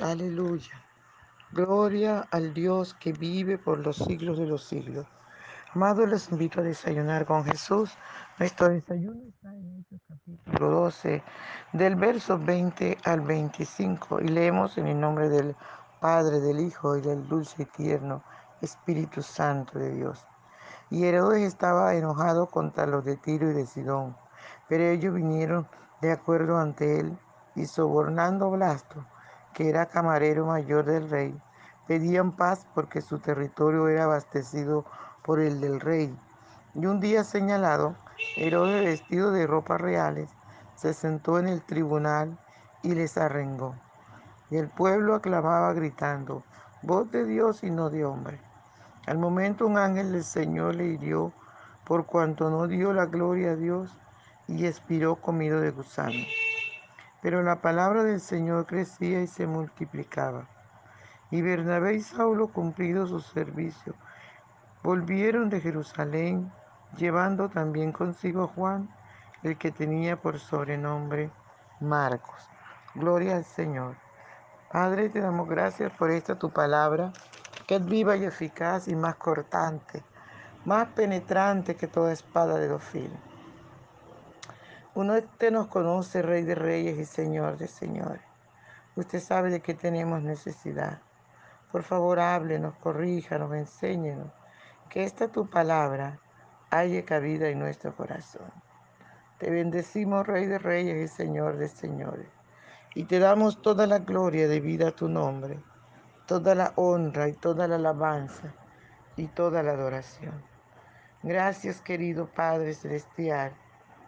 Aleluya. Gloria al Dios que vive por los siglos de los siglos. Amados, les invito a desayunar con Jesús. Nuestro desayuno está en Hechos capítulo 12, del verso 20 al 25. Y leemos en el nombre del Padre, del Hijo y del dulce y tierno Espíritu Santo de Dios. Y Herodes estaba enojado contra los de Tiro y de Sidón, pero ellos vinieron de acuerdo ante él y sobornando Blasto, que era camarero mayor del rey, pedían paz porque su territorio era abastecido por el del rey. Y un día señalado, Herodes, vestido de ropas reales, se sentó en el tribunal y les arrengó. Y el pueblo aclamaba gritando, voz de Dios y no de hombre. Al momento un ángel del Señor le hirió por cuanto no dio la gloria a Dios y expiró comido de gusano. Pero la palabra del Señor crecía y se multiplicaba. Y Bernabé y Saulo, cumplido su servicio, volvieron de Jerusalén, llevando también consigo a Juan, el que tenía por sobrenombre Marcos. Gloria al Señor. Padre, te damos gracias por esta tu palabra que es viva y eficaz y más cortante, más penetrante que toda espada de dos filos. Uno te nos conoce, Rey de Reyes y Señor de Señores. Usted sabe de qué tenemos necesidad. Por favor, háblenos, corríjanos, enséñenos. Que esta tu palabra haya cabida en nuestro corazón. Te bendecimos, Rey de Reyes y Señor de Señores. Y te damos toda la gloria debida a tu nombre toda la honra y toda la alabanza y toda la adoración. Gracias querido Padre Celestial,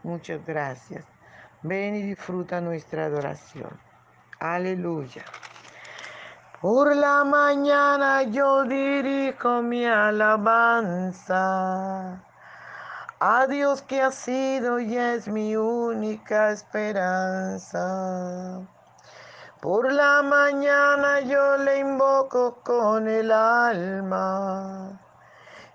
muchas gracias. Ven y disfruta nuestra adoración. Aleluya. Por la mañana yo dirijo mi alabanza a Dios que ha sido y es mi única esperanza. Por la mañana yo le invoco con el alma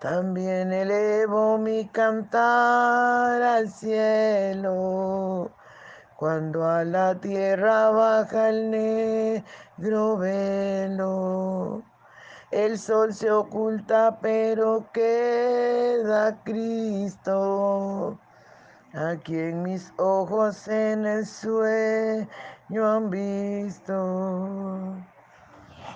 También elevo mi cantar al cielo, cuando a la tierra baja el negro velo. El sol se oculta, pero queda Cristo. A quien mis ojos en el sueño han visto.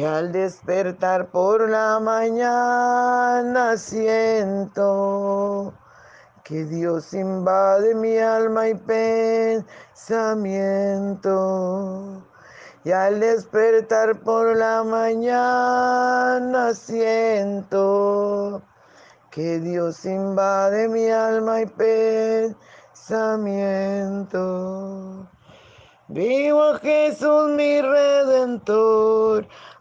Y al despertar por la mañana siento que Dios invade mi alma y pensamiento. Y al despertar por la mañana siento que Dios invade mi alma y pensamiento. Vivo a Jesús mi redentor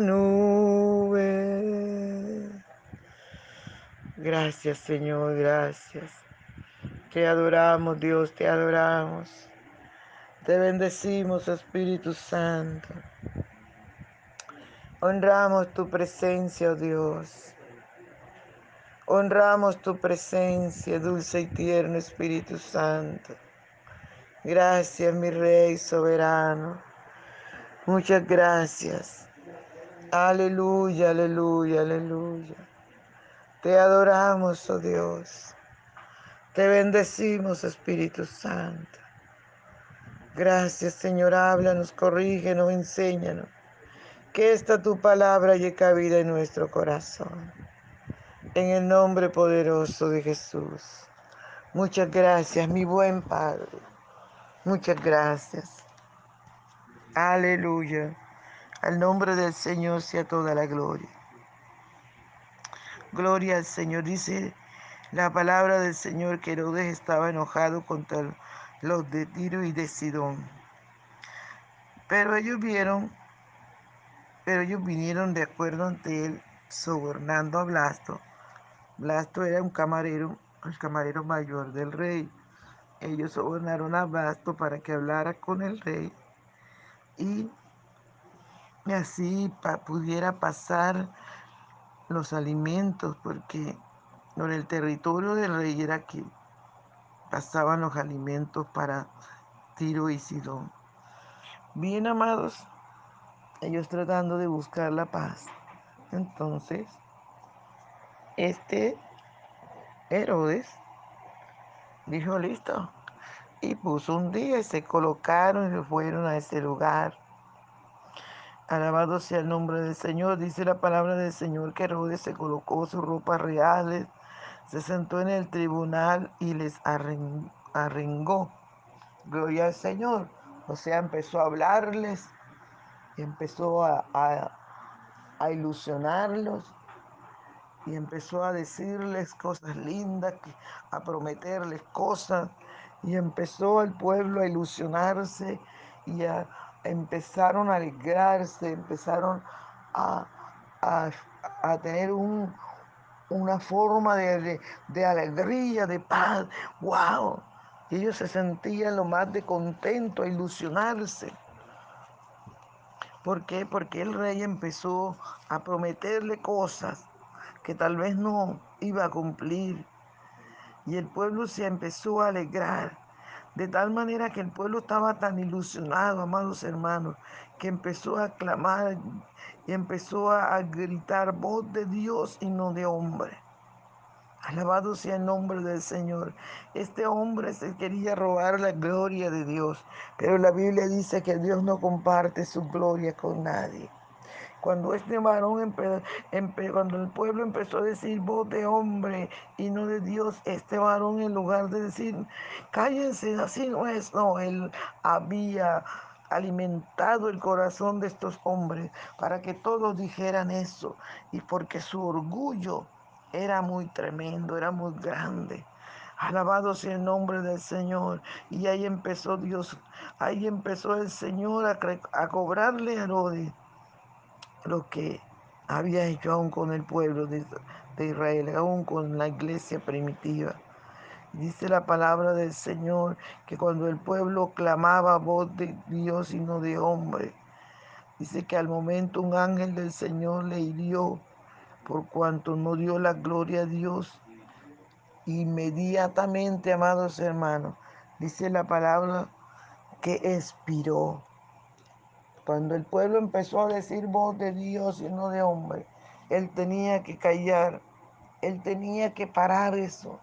nube. Gracias Señor, gracias. Te adoramos, Dios, te adoramos. Te bendecimos, Espíritu Santo. Honramos tu presencia, oh Dios. Honramos tu presencia, dulce y tierno Espíritu Santo. Gracias, mi Rey soberano. Muchas gracias. Aleluya, aleluya, aleluya. Te adoramos, oh Dios. Te bendecimos, Espíritu Santo. Gracias, Señor. Háblanos, corrígenos, enséñanos. Que esta tu palabra llegue cabida en nuestro corazón. En el nombre poderoso de Jesús. Muchas gracias, mi buen Padre. Muchas gracias. Aleluya. Al nombre del Señor sea toda la gloria. Gloria al Señor. Dice la palabra del Señor que Herodes estaba enojado contra los de Tiro y de Sidón. Pero ellos vieron, pero ellos vinieron de acuerdo ante él, sobornando a Blasto. Blasto era un camarero, el camarero mayor del rey. Ellos sobornaron a Blasto para que hablara con el rey y así pudiera pasar los alimentos, porque por el territorio del rey era que pasaban los alimentos para Tiro y Sidón. Bien, amados, ellos tratando de buscar la paz. Entonces, este Herodes dijo, listo, y puso un día y se colocaron y fueron a ese lugar. Alabado sea el nombre del Señor. Dice la palabra del Señor que Herodes se colocó sus ropas reales se sentó en el tribunal y les arrengó. Gloria al Señor. O sea, empezó a hablarles, empezó a, a, ilusionarlos y empezó a decirles cosas lindas, a prometerles cosas y empezó al pueblo a ilusionarse y a, empezaron a alegrarse, empezaron a, a tener un, una forma de, alegría, de paz. ¡Wow! Ellos se sentían lo más de contento, a ilusionarse. ¿Por qué? Porque el rey empezó a prometerle cosas que tal vez no iba a cumplir. Y el pueblo se empezó a alegrar. De tal manera que el pueblo estaba tan ilusionado, amados hermanos, que empezó a clamar y empezó a gritar voz de Dios y no de hombre. Alabado sea el nombre del Señor. Este hombre se quería robar la gloria de Dios, pero la Biblia dice que Dios no comparte su gloria con nadie. Cuando este varón, cuando el pueblo empezó a decir voz de hombre y no de Dios, este varón en lugar de decir, cállense, así no es, no, él había alimentado el corazón de estos hombres para que todos dijeran eso y porque su orgullo era muy tremendo, era muy grande. Alabado sea el nombre del Señor. Y ahí empezó Dios, ahí empezó el Señor a, cobrarle a Herodes lo que había hecho aún con el pueblo de, Israel, aún con la iglesia primitiva. Dice la palabra del Señor que cuando el pueblo clamaba voz de Dios y no de hombre, dice que al momento un ángel del Señor le hirió por cuanto no dio la gloria a Dios. Inmediatamente, amados hermanos, dice la palabra que expiró. Cuando el pueblo empezó a decir voz de Dios y no de hombre, él tenía que callar, él tenía que parar eso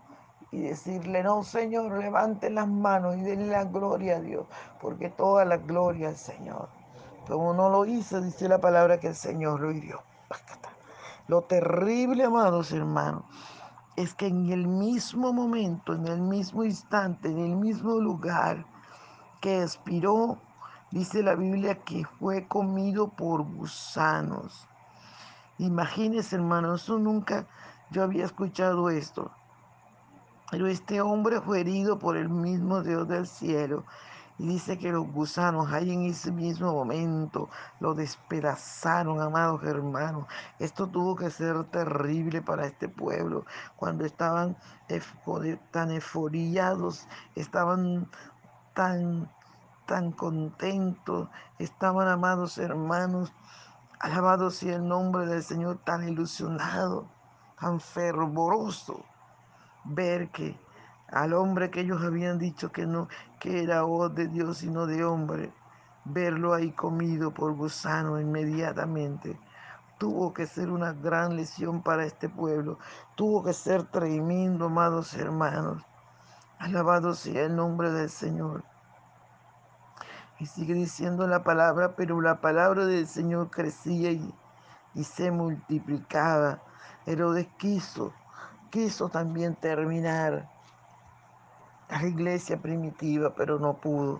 y decirle, no, Señor, levanten las manos y denle la gloria a Dios, porque toda la gloria al Señor. Como no lo hizo, dice la palabra que el Señor lo hirió. Lo terrible, amados hermanos, es que en el mismo momento, en el mismo instante, en el mismo lugar que expiró, dice la Biblia que fue comido por gusanos. Imagínense, hermanos, eso nunca yo había escuchado esto. Pero este hombre fue herido por el mismo Dios del cielo. Y dice que los gusanos ahí en ese mismo momento lo despedazaron, amados hermanos. Esto tuvo que ser terrible para este pueblo. Cuando estaban tan euforiados, estaban tan, tan contentos, estaban, amados hermanos, alabados sea el nombre del Señor, tan ilusionado, tan fervoroso ver que al hombre que ellos habían dicho que no, que era voz de Dios y no de hombre, verlo ahí comido por gusano inmediatamente, tuvo que ser una gran lesión para este pueblo, tuvo que ser tremendo, amados hermanos. Alabado sea el nombre del Señor. Y sigue diciendo la palabra, pero la palabra del Señor crecía y, y se multiplicaba. Herodes quiso quiso también terminar la iglesia primitiva, pero no pudo,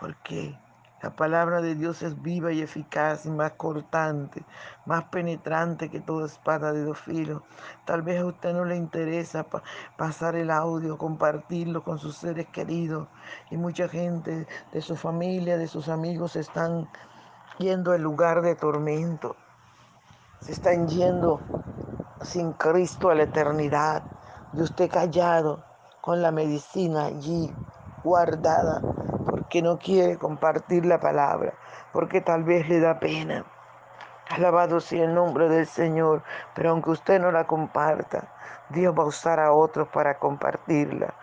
porque la palabra de Dios es viva y eficaz y más cortante, más penetrante que toda espada de dos filos. Tal vez a usted no le interesa pasar el audio, compartirlo con sus seres queridos y mucha gente de su familia, de sus amigos están yendo al lugar de tormento. Se están yendo sin Cristo a la eternidad y usted callado con la medicina allí guardada porque no quiere compartir la palabra, porque tal vez le da pena. Alabado sea el nombre del Señor, pero aunque usted no la comparta, Dios va a usar a otros para compartirla.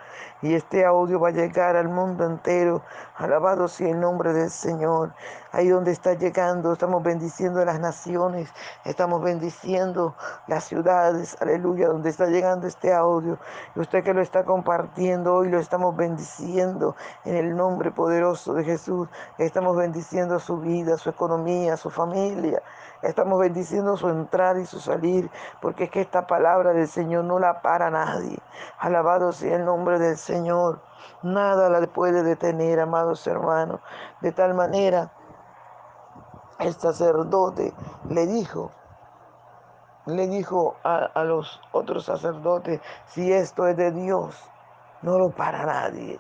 Y este audio va a llegar al mundo entero. Alabado sea el nombre del Señor. Ahí donde está llegando, estamos bendiciendo a las naciones, estamos bendiciendo las ciudades. Aleluya, donde está llegando este audio. Y usted que lo está compartiendo hoy, lo estamos bendiciendo en el nombre poderoso de Jesús. Estamos bendiciendo su vida, su economía, su familia. Estamos bendiciendo su entrar y su salir, porque es que esta palabra del Señor no la para nadie. Alabado sea el nombre del Señor. Nada la puede detener, amados hermanos. De tal manera, el sacerdote le dijo, le dijo a, a los otros sacerdotes, si esto es de Dios, no lo para nadie.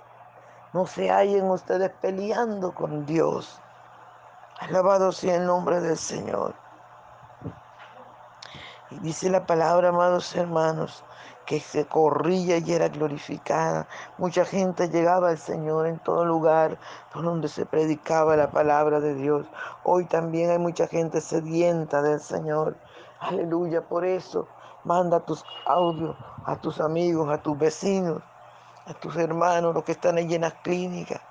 No se hallen ustedes peleando con Dios. Alabado sea el nombre del Señor. Y dice la palabra, amados hermanos, que se corría y era glorificada. Mucha gente llegaba al Señor en todo lugar por donde se predicaba la palabra de Dios. Hoy también hay mucha gente sedienta del Señor. Aleluya, por eso manda tus audios a tus amigos, a tus vecinos, a tus hermanos, los que están allí en las clínicas,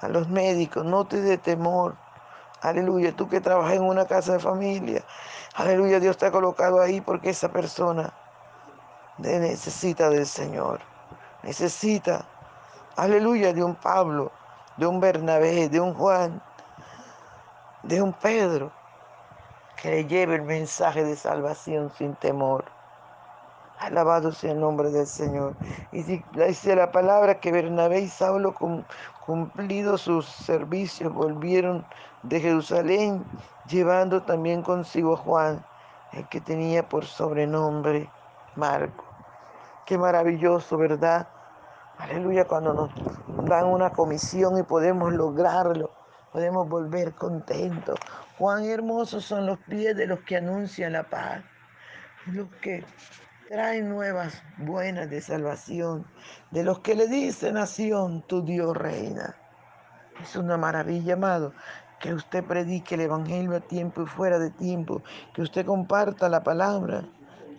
a los médicos. No te dé temor. Aleluya, tú que trabajas en una casa de familia. Aleluya, Dios te ha colocado ahí porque esa persona necesita del Señor. Necesita, aleluya, de un Pablo, de un Bernabé, de un Juan, de un Pedro, que le lleve el mensaje de salvación sin temor. Alabado sea el nombre del Señor. Y dice la palabra que Bernabé y Saulo, cumplido sus servicios, volvieron de Jerusalén, llevando también consigo a Juan, el que tenía por sobrenombre Marco. Qué maravilloso, ¿verdad? Aleluya, cuando nos dan una comisión y podemos lograrlo, podemos volver contentos. Cuán hermosos son los pies de los que anuncian la paz, los que traen nuevas buenas de salvación, de los que le dicen nación, tu Dios reina. Es una maravilla, amado, que usted predique el Evangelio a tiempo y fuera de tiempo, que usted comparta la palabra.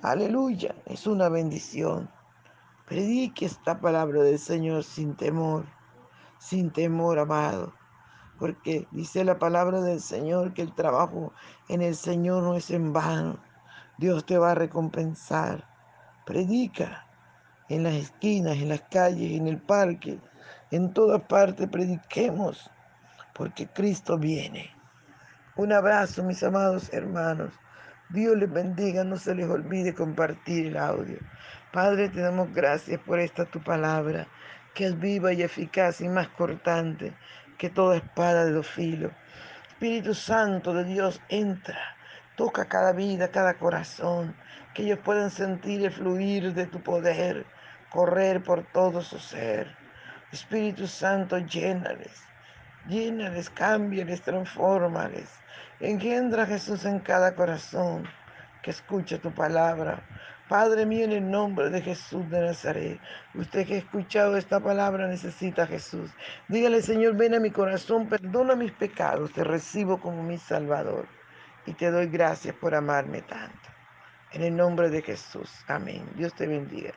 Aleluya, es una bendición. Predique esta palabra del Señor sin temor, sin temor, amado. Porque dice la palabra del Señor que el trabajo en el Señor no es en vano. Dios te va a recompensar. Predica. en las esquinas, en las calles, en el parque, en todas partes prediquemos, porque Cristo viene. Un abrazo, mis amados hermanos. Dios les bendiga, no se les olvide compartir el audio. Padre, te damos gracias por esta tu palabra, que es viva y eficaz y más cortante que toda espada de dos filos. Espíritu Santo de Dios, entra, toca cada vida, cada corazón, que ellos puedan sentir el fluir de tu poder, correr por todo su ser. Espíritu Santo, llénales, llénales, cámbiales, transfórmales. Engendra a Jesús en cada corazón que escuche tu palabra. Padre mío, en el nombre de Jesús de Nazaret, usted que ha escuchado esta palabra necesita a Jesús. Dígale, Señor, ven a mi corazón, perdona mis pecados, te recibo como mi Salvador y te doy gracias por amarme tanto. En el nombre de Jesús. Amén. Dios te bendiga.